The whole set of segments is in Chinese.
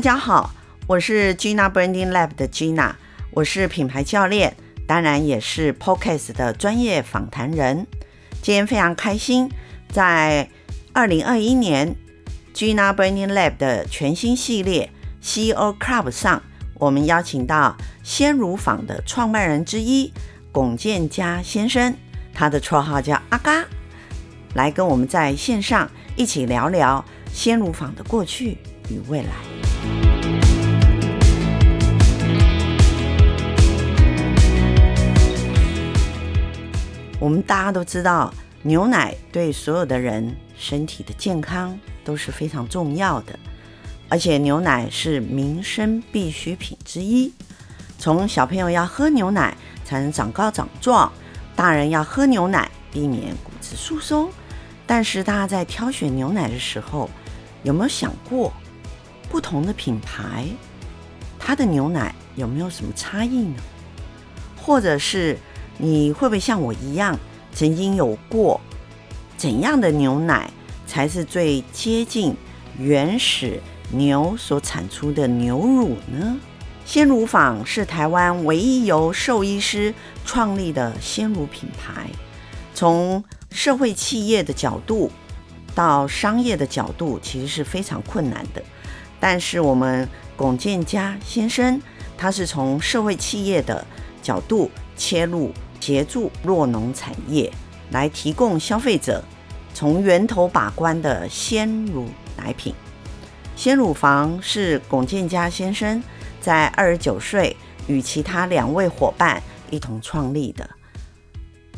大家好，我是 Gina Branding Lab 的 Gina，我是品牌教练，当然也是 Podcast 的专业访谈人。今天非常开心，在二零二一年 Gina Branding Lab 的全新系列 CEO Club 上，我们邀请到鲜乳坊的创办人之一龚建佳先生，他的绰号叫阿嘎，来跟我们在线上一起聊聊鲜乳坊的过去与未来。我们大家都知道，牛奶对所有的人身体的健康都是非常重要的，而且牛奶是民生必需品之一。从小朋友要喝牛奶才能长高长壮，大人要喝牛奶避免骨质疏松。但是大家在挑选牛奶的时候，有没有想过不同的品牌，它的牛奶有没有什么差异呢？或者是？你会不会像我一样，曾经有过怎样的牛奶才是最接近原始牛所产出的牛乳呢？鲜乳坊是台湾唯一由兽医师创立的鲜乳品牌。从社会企业的角度到商业的角度，其实是非常困难的。但是我们龚建家先生，他是从社会企业的角度切入。协助酪农产业来提供消费者从源头把关的鲜乳奶品。鲜乳坊是龚建家先生在二十九岁与其他两位伙伴一同创立的。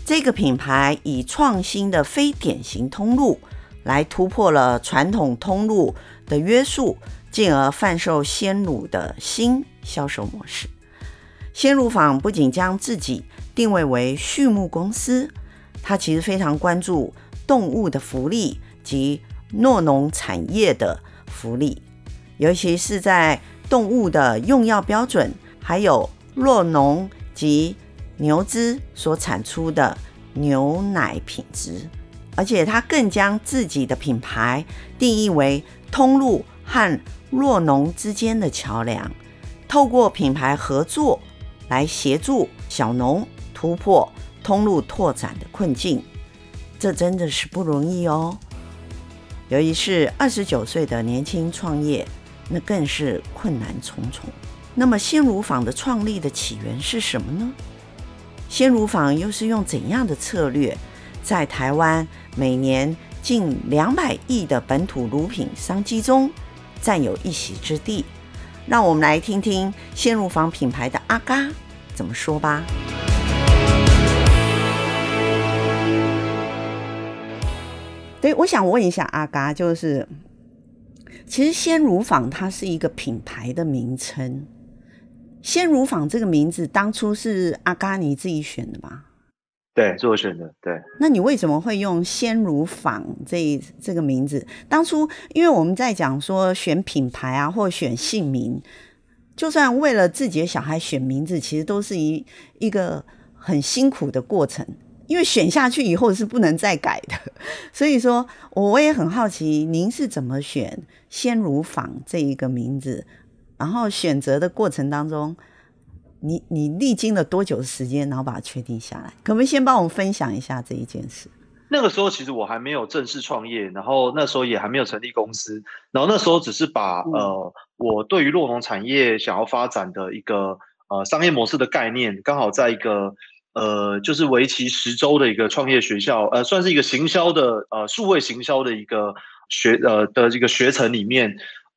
这个品牌以创新的非典型通路来突破了传统通路的约束，进而贩售鲜乳的新销售模式。鲜乳坊不仅将自己定位为畜牧公司，它其实非常关注动物的福利及诺农产业的福利，尤其是在动物的用药标准，还有诺农及牛只所产出的牛奶品质，而且它更将自己的品牌定义为通路和诺农之间的桥梁，透过品牌合作来协助小农。突破通路拓展的困境，这真的是不容易哦。由于是二十九岁的年轻创业，那更是困难重重。那么鲜乳坊的创立的起源是什么呢？鲜乳坊又是用怎样的策略，在台湾每年近两百亿的本土乳品商机中占有一席之地？让我们来听听鲜乳坊品牌的阿嘎怎么说吧。对，我想问一下阿嘎，就是其实鲜乳坊它是一个品牌的名称，鲜乳坊这个名字当初是阿嘎你自己选的吧？对，是我选的。对，那你为什么会用鲜乳坊这这个名字？当初因为我们在讲说选品牌啊，或选姓名，就算为了自己的小孩选名字，其实都是一一个很辛苦的过程。因为选下去以后是不能再改的，所以说我也很好奇，您是怎么选鲜乳坊这一个名字？然后选择的过程当中，你你历经了多久的时间，然后把它确定下来？可不可以先帮我们分享一下这一件事？那个时候其实我还没有正式创业，然后那时候也还没有成立公司，然后那时候只是把、嗯、呃我对于洛农产业想要发展的一个呃商业模式的概念，刚好在一个。呃，就是为期十周的一个创业学校，呃，算是一个行销的，呃，数位行销的一个学，呃的这个学程里面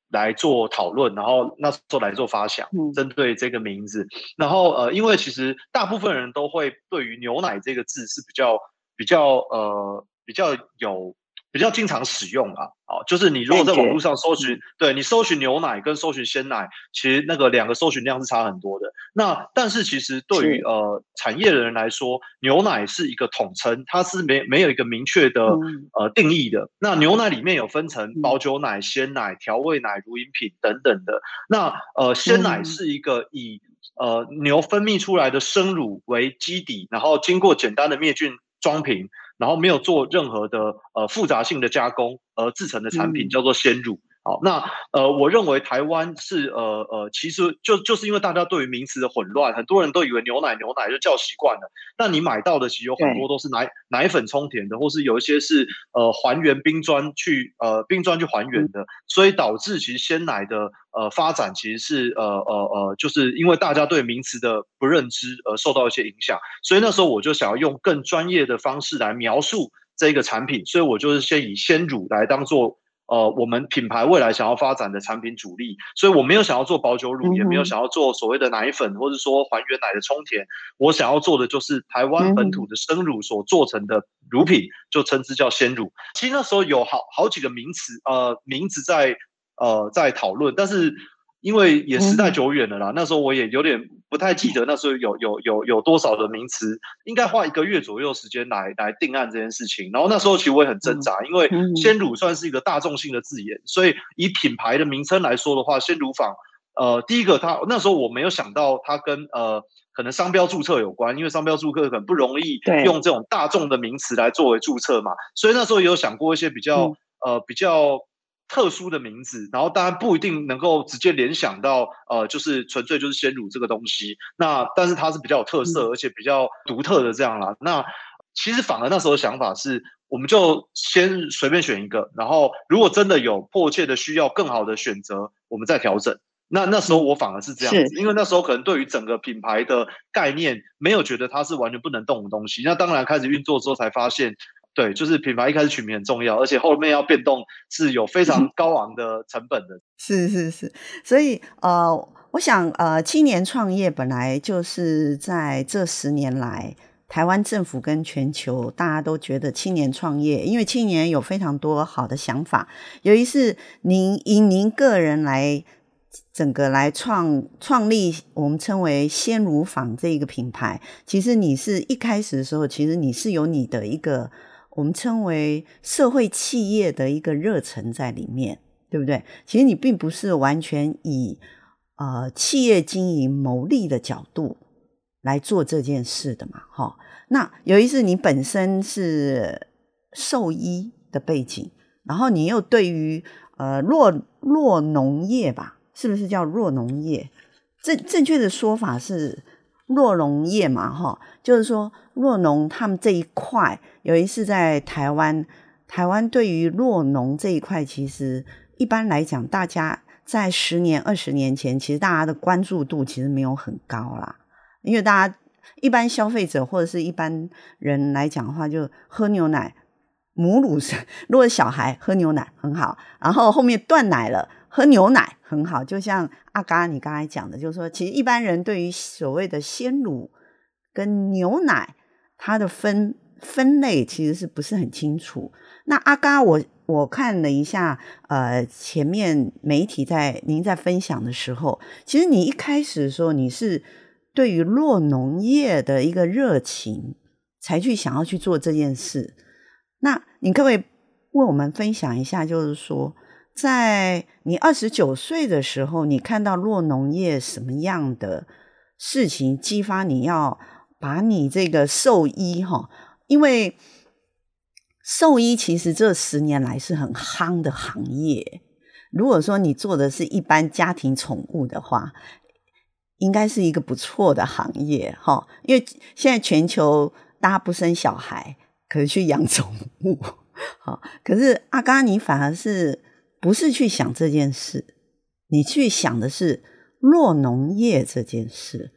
来做讨论，然后那时候来做发想，针对这个名字，然后呃，因为其实大部分人都会对于牛奶这个字是比较比较呃比较有。比较经常使用啊，啊，就是你如果在网络上搜寻，对你搜寻牛奶跟搜寻鲜奶，其实那个两个搜寻量是差很多的。那但是其实对于呃产业的人来说，牛奶是一个统称，它是没没有一个明确的呃定义的。那牛奶里面有分成保酒奶、鲜奶、调味奶、乳饮品等等的。那呃鲜奶是一个以呃牛分泌出来的生乳为基底，然后经过简单的灭菌装瓶。然后没有做任何的呃复杂性的加工而制成的产品叫做鲜乳好，那呃，我认为台湾是呃呃，其实就就是因为大家对于名词的混乱，很多人都以为牛奶牛奶就叫习惯了。但你买到的其实有很多都是奶奶粉冲填的，或是有一些是呃还原冰砖去呃冰砖去还原的，嗯、所以导致其实鲜奶的呃发展其实是呃呃呃，就是因为大家对名词的不认知而受到一些影响。所以那时候我就想要用更专业的方式来描述这个产品，所以我就是先以鲜乳来当做。呃，我们品牌未来想要发展的产品主力，所以我没有想要做保酒乳，嗯、也没有想要做所谓的奶粉，或者说还原奶的充填。我想要做的就是台湾本土的生乳所做成的乳品，嗯、就称之叫鲜乳。其实那时候有好好几个名词，呃，名字在呃在讨论，但是。因为也时代久远了啦，嗯、那时候我也有点不太记得那时候有有有有多少的名词，应该花一个月左右时间来来定案这件事情。然后那时候其实我也很挣扎，嗯、因为鲜乳算是一个大众性的字眼，所以以品牌的名称来说的话，鲜乳坊，呃，第一个它那时候我没有想到它跟呃可能商标注册有关，因为商标注册很不容易用这种大众的名词来作为注册嘛，所以那时候也有想过一些比较、嗯、呃比较。特殊的名字，然后当然不一定能够直接联想到，呃，就是纯粹就是鲜乳这个东西。那但是它是比较有特色，而且比较独特的这样啦。那其实反而那时候的想法是，我们就先随便选一个，然后如果真的有迫切的需要更好的选择，我们再调整。那那时候我反而是这样子，因为那时候可能对于整个品牌的概念没有觉得它是完全不能动的东西。那当然开始运作之后才发现。对，就是品牌一开始取名很重要，而且后面要变动是有非常 高昂的成本的。是是是，所以呃，我想呃，青年创业本来就是在这十年来，台湾政府跟全球大家都觉得青年创业，因为青年有非常多好的想法。尤其是您以您个人来整个来创创立，我们称为鲜乳坊这一个品牌，其实你是一开始的时候，其实你是有你的一个。我们称为社会企业的一个热忱在里面，对不对？其实你并不是完全以呃企业经营牟利的角度来做这件事的嘛，哈、那有一次你本身是兽医的背景，然后你又对于呃弱弱农业吧，是不是叫弱农业？正正确的说法是。酪农业嘛，哈，就是说酪农他们这一块，有一次在台湾，台湾对于酪农这一块，其实一般来讲，大家在十年、二十年前，其实大家的关注度其实没有很高啦，因为大家一般消费者或者是一般人来讲的话，就喝牛奶，母乳是，如果小孩喝牛奶很好，然后后面断奶了。喝牛奶很好，就像阿嘎你刚才讲的，就是说，其实一般人对于所谓的鲜乳跟牛奶，它的分分类其实是不是很清楚？那阿嘎，我我看了一下，呃，前面媒体在您在分享的时候，其实你一开始说你是对于酪农业的一个热情，才去想要去做这件事。那你可不可以为我们分享一下，就是说，在你二十九岁的时候，你看到酪农业什么样的事情激发你要把你这个兽医哈？因为兽医其实这十年来是很夯的行业。如果说你做的是一般家庭宠物的话，应该是一个不错的行业哈。因为现在全球大家不生小孩，可以去养宠物。好，可是阿嘎你反而是。不是去想这件事，你去想的是酪农业这件事，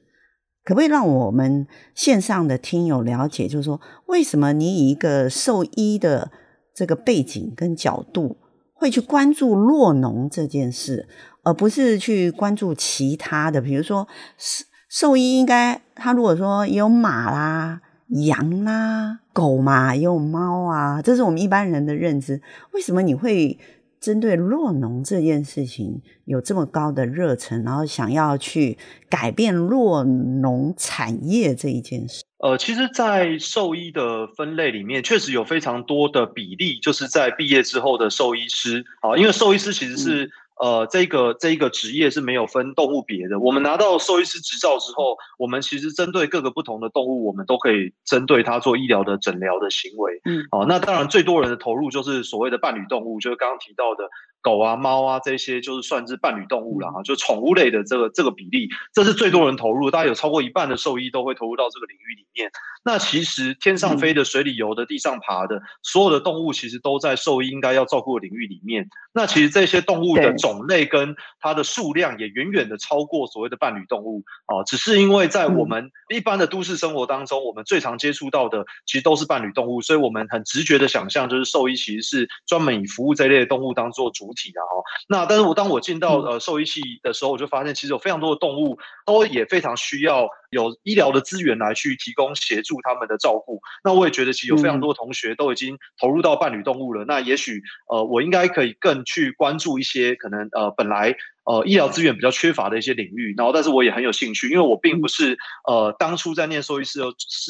可不可以让我们线上的听友了解？就是说，为什么你以一个兽医的这个背景跟角度，会去关注酪农这件事，而不是去关注其他的？比如说，兽兽医应该他如果说有马啦、羊啦、狗嘛，也有猫啊，这是我们一般人的认知。为什么你会？针对弱农这件事情有这么高的热忱，然后想要去改变弱农产业这一件事。呃，其实，在兽医的分类里面，确实有非常多的比例，就是在毕业之后的兽医师啊，因为兽医师其实是。嗯呃，这个这一个职业是没有分动物别的。我们拿到兽医师执照之后，我们其实针对各个不同的动物，我们都可以针对它做医疗的诊疗的行为。嗯，好，那当然最多人的投入就是所谓的伴侣动物，就是刚刚提到的狗啊、猫啊这些，就是算是伴侣动物了哈，就宠物类的这个这个比例，这是最多人投入，大概有超过一半的兽医都会投入到这个领域里面。那其实天上飞的、水里游的、地上爬的，所有的动物其实都在兽医应该要照顾的领域里面。那其实这些动物的种类跟它的数量也远远的超过所谓的伴侣动物啊，只是因为在我们一般的都市生活当中，我们最常接触到的其实都是伴侣动物，所以我们很直觉的想象就是兽医其实是专门以服务这一类的动物当做主体的哦。那但是我当我进到呃兽医系的时候，我就发现其实有非常多的动物都也非常需要有医疗的资源来去提供协助他们的照顾。那我也觉得其实有非常多的同学都已经投入到伴侣动物了。那也许呃我应该可以更去关注一些可能呃本来。呃，医疗资源比较缺乏的一些领域，然后但是我也很有兴趣，因为我并不是呃当初在念兽医师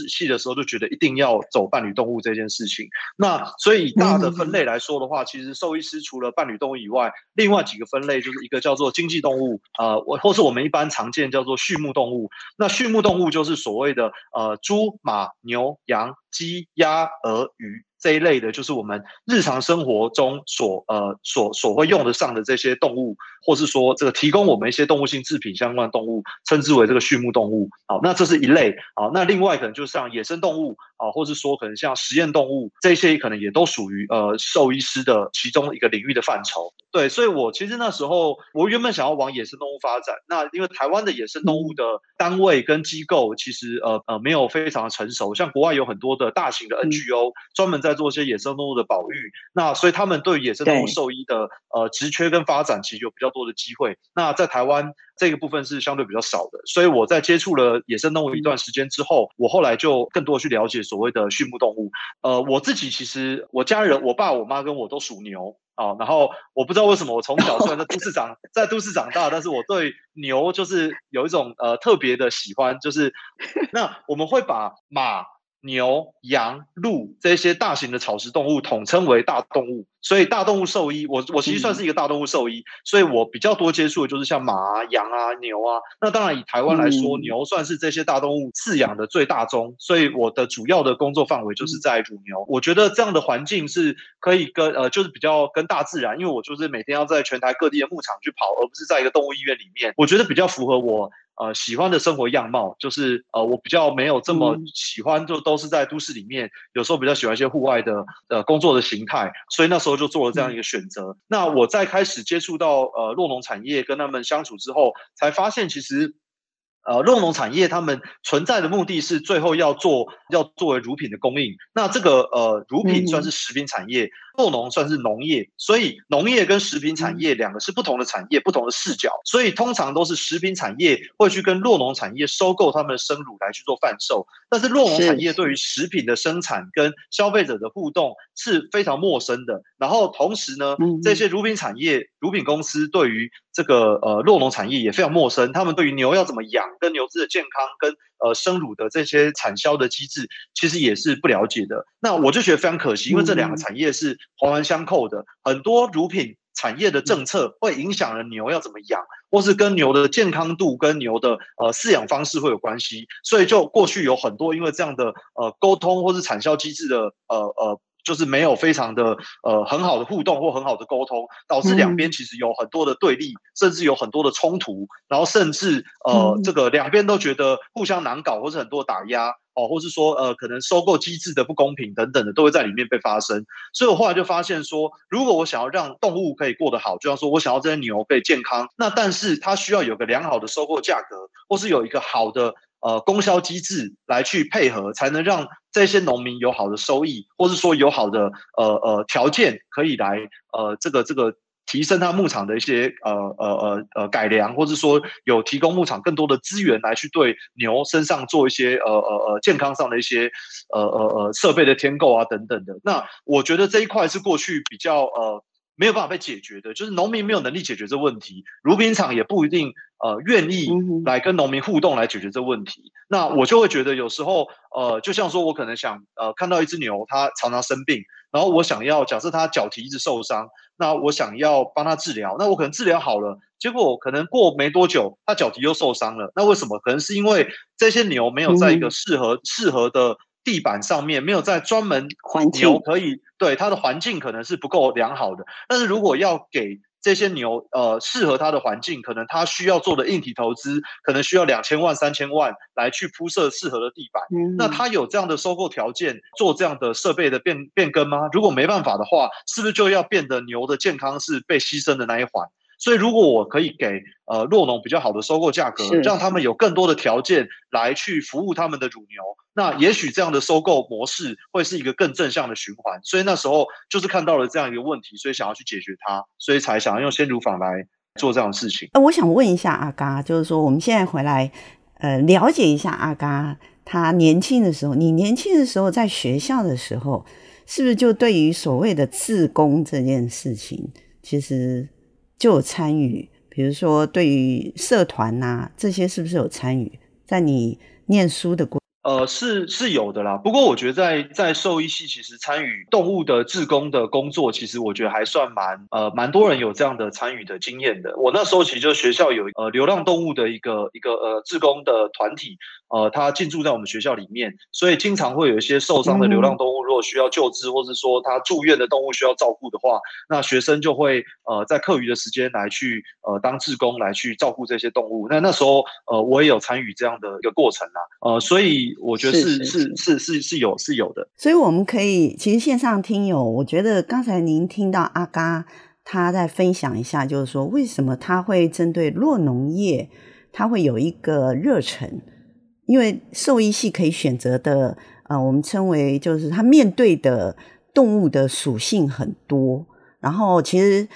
系的时候就觉得一定要走伴侣动物这件事情。那所以以大的分类来说的话，其实兽医师除了伴侣动物以外，另外几个分类就是一个叫做经济动物，呃，或是我们一般常见叫做畜牧动物。那畜牧动物就是所谓的呃猪、马、牛、羊、鸡、鸭、鹅、鱼。这一类的，就是我们日常生活中所呃所所会用得上的这些动物，或是说这个提供我们一些动物性制品相关的动物，称之为这个畜牧动物。好，那这是一类。好，那另外可能就像野生动物啊，或是说可能像实验动物这些，可能也都属于呃兽医师的其中一个领域的范畴。对，所以我其实那时候我原本想要往野生动物发展，那因为台湾的野生动物的单位跟机构其实呃呃没有非常的成熟，像国外有很多的大型的 NGO 专门在做一些野生动物的保育，那所以他们对野生动物兽医的呃职缺跟发展其实有比较多的机会。那在台湾这个部分是相对比较少的，所以我在接触了野生动物一段时间之后，我后来就更多去了解所谓的畜牧动物。呃，我自己其实我家人，我爸、我妈跟我都属牛。啊，然后我不知道为什么我从小虽然在都市长在都市长大，但是我对牛就是有一种呃特别的喜欢，就是 那我们会把马。牛、羊、鹿这些大型的草食动物统称为大动物，所以大动物兽医，我我其实算是一个大动物兽医，所以我比较多接触的就是像马啊、羊啊、牛啊。那当然以台湾来说，牛算是这些大动物饲养的最大宗，所以我的主要的工作范围就是在乳牛。我觉得这样的环境是可以跟呃，就是比较跟大自然，因为我就是每天要在全台各地的牧场去跑，而不是在一个动物医院里面，我觉得比较符合我。呃，喜欢的生活样貌就是呃，我比较没有这么喜欢，就都是在都市里面，有时候比较喜欢一些户外的呃工作的形态，所以那时候就做了这样一个选择。那我在开始接触到呃洛农产业，跟他们相处之后，才发现其实。呃，肉农产业他们存在的目的是最后要做，要作为乳品的供应。那这个呃，乳品算是食品产业，肉农算是农业，所以农业跟食品产业两个是不同的产业，不同的视角。所以通常都是食品产业会去跟肉农产业收购他们的生乳来去做贩售，但是肉农产业对于食品的生产跟消费者的互动是非常陌生的。然后同时呢，这些乳品产业、乳品公司对于这个呃肉农产业也非常陌生，他们对于牛要怎么养。跟牛只的健康跟呃生乳的这些产销的机制，其实也是不了解的。那我就觉得非常可惜，因为这两个产业是环环相扣的。很多乳品产业的政策会影响了牛要怎么养，或是跟牛的健康度跟牛的呃饲养方式会有关系。所以就过去有很多因为这样的呃沟通或是产销机制的呃呃。就是没有非常的呃很好的互动或很好的沟通，导致两边其实有很多的对立，甚至有很多的冲突，然后甚至呃这个两边都觉得互相难搞，或是很多打压哦，或是说呃可能收购机制的不公平等等的，都会在里面被发生。所以我后来就发现说，如果我想要让动物可以过得好，就像说我想要这些牛可以健康，那但是它需要有个良好的收购价格，或是有一个好的。呃，供销机制来去配合，才能让这些农民有好的收益，或是说有好的呃呃条件，可以来呃这个这个提升他牧场的一些呃呃呃呃改良，或是说有提供牧场更多的资源来去对牛身上做一些呃呃呃健康上的一些呃呃呃设备的添购啊等等的。那我觉得这一块是过去比较呃。没有办法被解决的，就是农民没有能力解决这问题，乳品厂也不一定呃愿意来跟农民互动来解决这问题。那我就会觉得有时候呃，就像说我可能想呃看到一只牛，它常常生病，然后我想要假设它脚蹄一直受伤，那我想要帮它治疗，那我可能治疗好了，结果可能过没多久，它脚蹄又受伤了。那为什么？可能是因为这些牛没有在一个适合适合的地板上面，没有在专门牛可以对它的环境可能是不够良好的。但是如果要给这些牛呃适合它的环境，可能它需要做的硬体投资，可能需要两千万三千万来去铺设适合的地板。嗯、那它有这样的收购条件，做这样的设备的变变更吗？如果没办法的话，是不是就要变得牛的健康是被牺牲的那一环？所以，如果我可以给呃洛农比较好的收购价格，让他们有更多的条件来去服务他们的乳牛，那也许这样的收购模式会是一个更正向的循环。所以那时候就是看到了这样一个问题，所以想要去解决它，所以才想要用鲜乳坊来做这样的事情。呃，我想问一下阿嘎，就是说我们现在回来呃了解一下阿嘎他年轻的时候，你年轻的时候在学校的时候，是不是就对于所谓的自工这件事情，其实？就有参与，比如说对于社团呐、这些，是不是有参与？在你念书的过。呃，是是有的啦。不过我觉得在在兽医系，其实参与动物的志工的工作，其实我觉得还算蛮呃蛮多人有这样的参与的经验的。我那时候其实就学校有呃流浪动物的一个一个呃志工的团体。呃，他进驻在我们学校里面，所以经常会有一些受伤的流浪动物，如果需要救治，或者说他住院的动物需要照顾的话，那学生就会呃在课余的时间来去呃当志工来去照顾这些动物。那那时候呃我也有参与这样的一个过程啦，呃，所以我觉得是是是是是，是有是有的。所以我们可以其实线上听友，我觉得刚才您听到阿嘎他在分享一下，就是说为什么他会针对弱农业，他会有一个热忱。因为兽医系可以选择的，呃，我们称为就是他面对的动物的属性很多，然后其实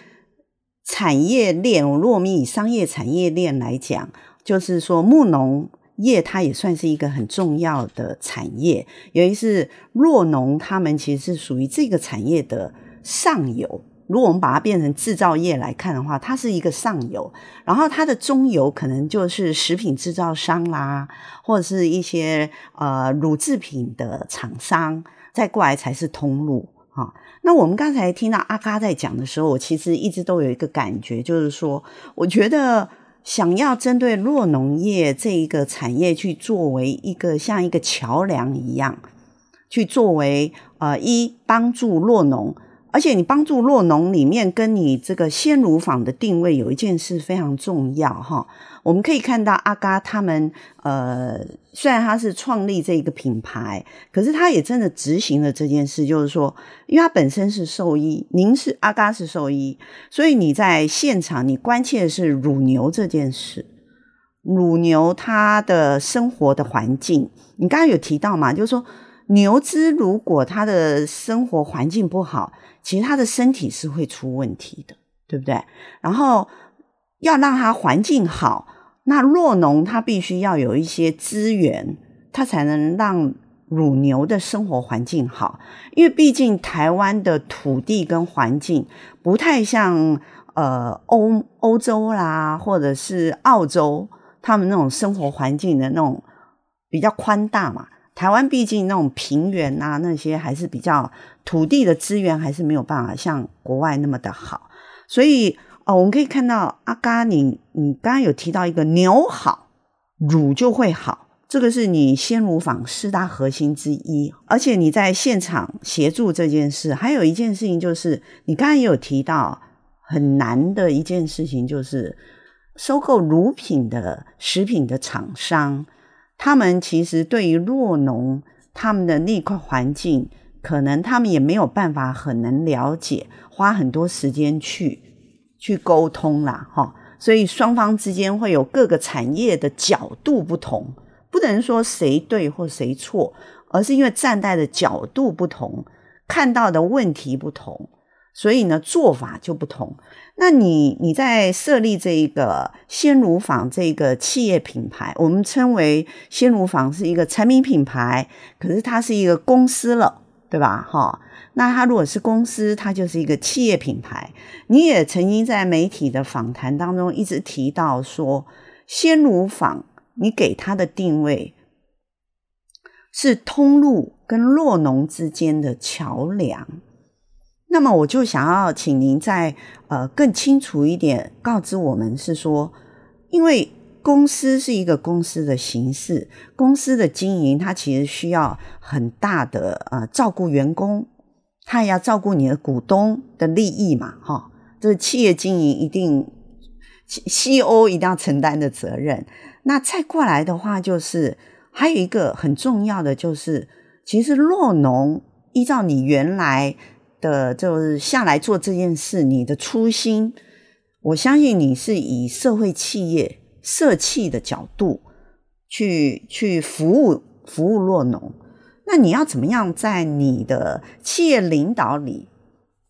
产业链，如果我们以商业产业链来讲，就是说牧农业它也算是一个很重要的产业，尤其是酪农，他们其实是属于这个产业的上游。如果我们把它变成制造业来看的话，它是一个上游，然后它的中游可能就是食品制造商啦，或者是一些呃乳制品的厂商，再过来才是通路哈、那我们刚才听到阿嘎在讲的时候，我其实一直都有一个感觉，就是说，我觉得想要针对弱农业这一个产业去作为一个像一个桥梁一样，去作为呃一帮助弱农。而且你帮助洛农里面跟你这个鲜乳坊的定位有一件事非常重要哈，我们可以看到阿嘎他们呃，虽然他是创立这个品牌，可是他也真的执行了这件事，就是说，因为他本身是兽医，您是阿嘎是兽医，所以你在现场你关切的是乳牛这件事，乳牛它的生活的环境，你刚刚有提到嘛，就是说牛只如果它的生活环境不好。其实他的身体是会出问题的，对不对？然后要让它环境好，那酪农他必须要有一些资源，他才能让乳牛的生活环境好。因为毕竟台湾的土地跟环境不太像呃欧欧洲啦，或者是澳洲，他们那种生活环境的那种比较宽大嘛。台湾毕竟那种平原啊，那些还是比较土地的资源还是没有办法像国外那么的好，所以哦，我们可以看到阿嘎，你你刚刚有提到一个牛好，乳就会好，这个是你鲜乳坊四大核心之一，而且你在现场协助这件事，还有一件事情就是你刚刚也有提到很难的一件事情，就是收购乳品的食品的厂商。他们其实对于弱农他们的那块环境，可能他们也没有办法很能了解，花很多时间去去沟通啦，哈。所以双方之间会有各个产业的角度不同，不能说谁对或谁错，而是因为站在的角度不同，看到的问题不同。所以呢，做法就不同。那你你在设立这一个鲜乳坊这个企业品牌，我们称为鲜乳坊是一个产品品牌，可是它是一个公司了，对吧？哈，那它如果是公司，它就是一个企业品牌。你也曾经在媒体的访谈当中一直提到说，鲜乳坊你给它的定位是通路跟酪农之间的桥梁。那么我就想要请您再呃更清楚一点告知我们，是说，因为公司是一个公司的形式，公司的经营它其实需要很大的呃照顾员工，它也要照顾你的股东的利益嘛，哈、哦，这是企业经营一定 CEO 一定要承担的责任。那再过来的话，就是还有一个很重要的，就是其实酪农依照你原来的就是下来做这件事，你的初心。我相信你是以社会企业、社企的角度去去服务服务酪农，那你要怎么样在你的企业领导里？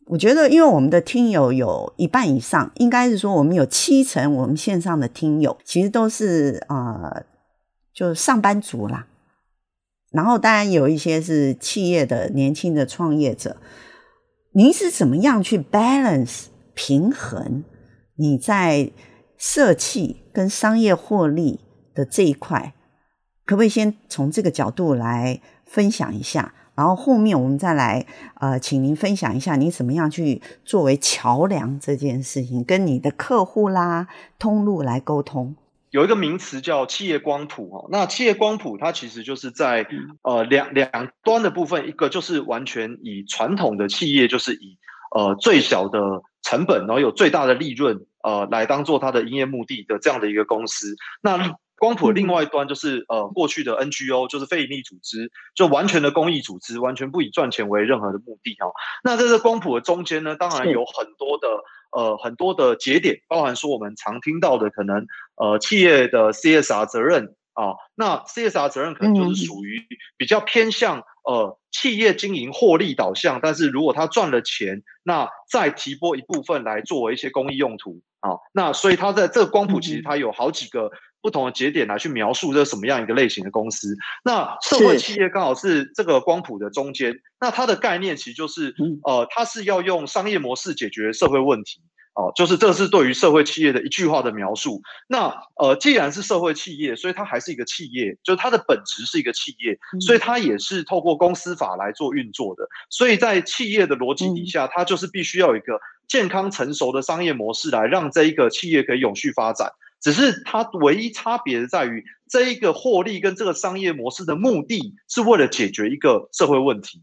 我觉得，因为我们的听友有一半以上，应该是说我们有七成我们线上的听友其实都是呃，就是上班族啦。然后当然有一些是企业的年轻的创业者，您是怎么样去 balance 平衡？你在社企跟商业获利的这一块，可不可以先从这个角度来分享一下？然后后面我们再来呃，请您分享一下你怎么样去作为桥梁这件事情，跟你的客户啦、通路来沟通。有一个名词叫企业光谱哦，那企业光谱它其实就是在呃两两端的部分，一个就是完全以传统的企业，就是以呃最小的成本，然后有最大的利润。呃，来当做它的营业目的的这样的一个公司，那光谱的另外一端就是呃过去的 NGO，就是非营利组织，就完全的公益组织，完全不以赚钱为任何的目的哈、哦。那在这光谱的中间呢，当然有很多的呃很多的节点，包含说我们常听到的可能呃企业的 CSR 责任啊，那 CSR 责任可能就是属于比较偏向。呃，企业经营获利导向，但是如果他赚了钱，那再提拨一部分来作为一些公益用途啊。那所以他在这个光谱其实它有好几个不同的节点来去描述这是什么样一个类型的公司。那社会企业刚好是这个光谱的中间，那它的概念其实就是呃，它是要用商业模式解决社会问题。哦，就是这是对于社会企业的一句话的描述。那呃，既然是社会企业，所以它还是一个企业，就是它的本质是一个企业，所以它也是透过公司法来做运作的。所以在企业的逻辑底下，它就是必须要有一个健康成熟的商业模式来让这一个企业可以永续发展。只是它唯一差别的在于，这一个获利跟这个商业模式的目的是为了解决一个社会问题。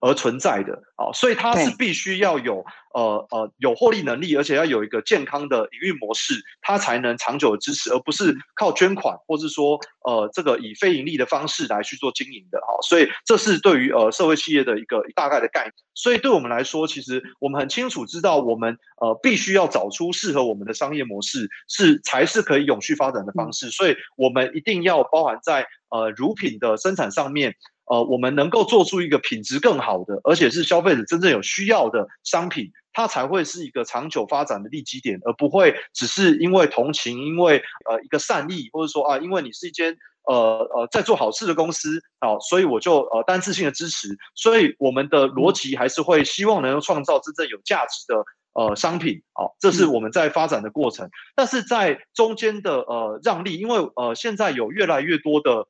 而存在的啊，所以它是必须要有呃呃有获利能力，而且要有一个健康的营运模式，它才能长久的支持，而不是靠捐款或是说呃这个以非盈利的方式来去做经营的啊。所以这是对于呃社会企业的一个大概的概念。所以对我们来说，其实我们很清楚知道，我们呃必须要找出适合我们的商业模式，是才是可以永续发展的方式。所以我们一定要包含在呃乳品的生产上面。呃，我们能够做出一个品质更好的，而且是消费者真正有需要的商品，它才会是一个长久发展的利基点，而不会只是因为同情，因为呃一个善意，或者说啊，因为你是一间呃呃在做好事的公司啊，所以我就呃单次性的支持。所以我们的逻辑还是会希望能够创造真正有价值的呃商品啊，这是我们在发展的过程。但是在中间的呃让利，因为呃现在有越来越多的。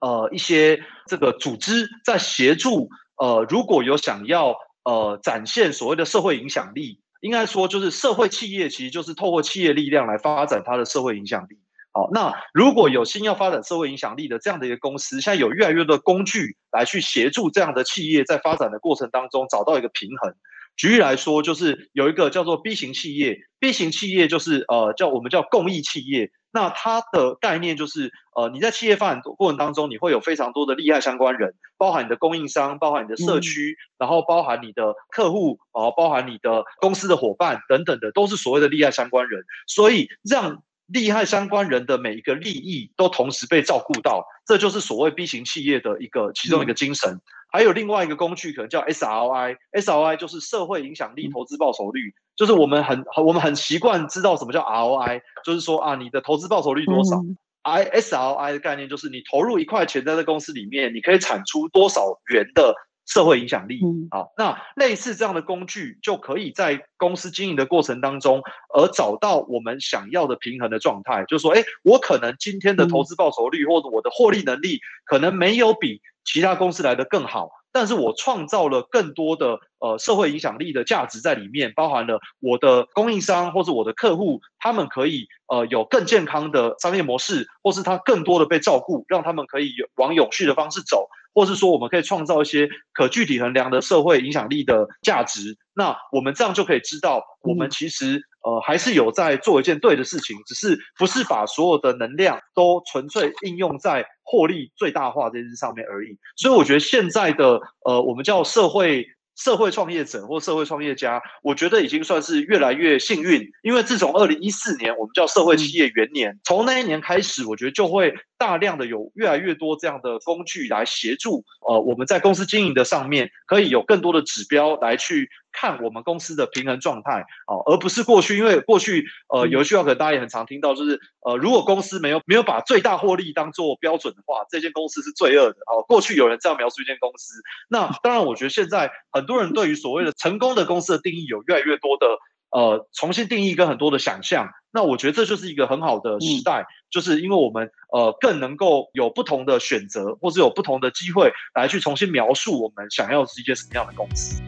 呃，一些这个组织在协助，呃，如果有想要呃展现所谓的社会影响力，应该说就是社会企业其实就是透过企业力量来发展它的社会影响力。好，那如果有心要发展社会影响力的这样的一个公司，现在有越来越多的工具来去协助这样的企业在发展的过程当中找到一个平衡。举例来说，就是有一个叫做 B 型企业，B 型企业就是呃叫我们叫公益企业。那它的概念就是，呃，你在企业发展过程当中，你会有非常多的利害相关人，包含你的供应商，包含你的社区，嗯、然后包含你的客户，然后包含你的公司的伙伴等等的，都是所谓的利害相关人。所以让利害相关人的每一个利益都同时被照顾到，这就是所谓 B 型企业的一个其中一个精神。嗯还有另外一个工具，可能叫 SROI，SROI 就是社会影响力投资报酬率，就是我们很我们很习惯知道什么叫 ROI，就是说啊，你的投资报酬率多少？I SROI 的概念就是你投入一块钱在这公司里面，你可以产出多少元的社会影响力。啊，那类似这样的工具，就可以在公司经营的过程当中，而找到我们想要的平衡的状态。就是说，哎，我可能今天的投资报酬率或者我的获利能力，可能没有比。其他公司来的更好，但是我创造了更多的呃社会影响力的价值在里面，包含了我的供应商或者我的客户，他们可以呃有更健康的商业模式，或是他更多的被照顾，让他们可以往永续的方式走，或是说我们可以创造一些可具体衡量的社会影响力的价值。那我们这样就可以知道，我们其实。呃，还是有在做一件对的事情，只是不是把所有的能量都纯粹应用在获利最大化这件事上面而已。所以我觉得现在的呃，我们叫社会社会创业者或社会创业家，我觉得已经算是越来越幸运，因为自从二零一四年我们叫社会企业元年，从那一年开始，我觉得就会大量的有越来越多这样的工具来协助呃，我们在公司经营的上面可以有更多的指标来去。看我们公司的平衡状态哦，而不是过去，因为过去呃有一句话可能大家也很常听到，就是呃如果公司没有没有把最大获利当做标准的话，这间公司是罪恶的哦。过去有人这样描述一间公司，那当然我觉得现在很多人对于所谓的成功的公司的定义有越来越多的呃重新定义跟很多的想象，那我觉得这就是一个很好的时代，就是因为我们呃更能够有不同的选择，或者有不同的机会来去重新描述我们想要是一间什么样的公司。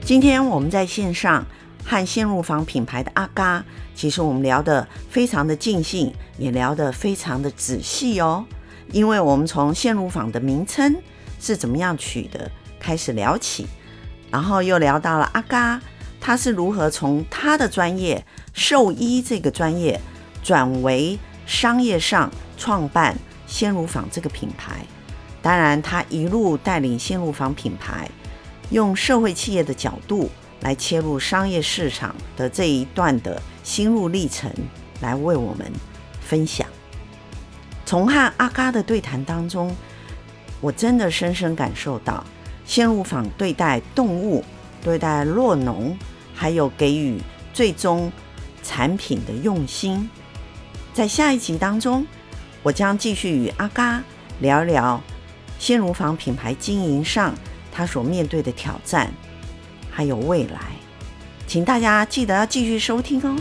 今天我们在线上和鲜乳坊品牌的阿嘎，其实我们聊得非常的尽兴，也聊得非常的仔细哦。因为我们从鲜乳坊的名称是怎么样取的开始聊起，然后又聊到了阿嘎，他是如何从他的专业兽医这个专业转为商业上创办鲜乳坊这个品牌。当然，他一路带领鲜乳坊品牌。用社会企业的角度来切入商业市场的这一段的心路历程，来为我们分享。从和阿嘎的对谈当中，我真的深深感受到鲜乳坊对待动物、对待酪农，还有给予最终产品的用心。在下一集当中，我将继续与阿嘎聊聊新乳房品牌经营上。他所面对的挑战，还有未来，请大家记得要继续收听哦。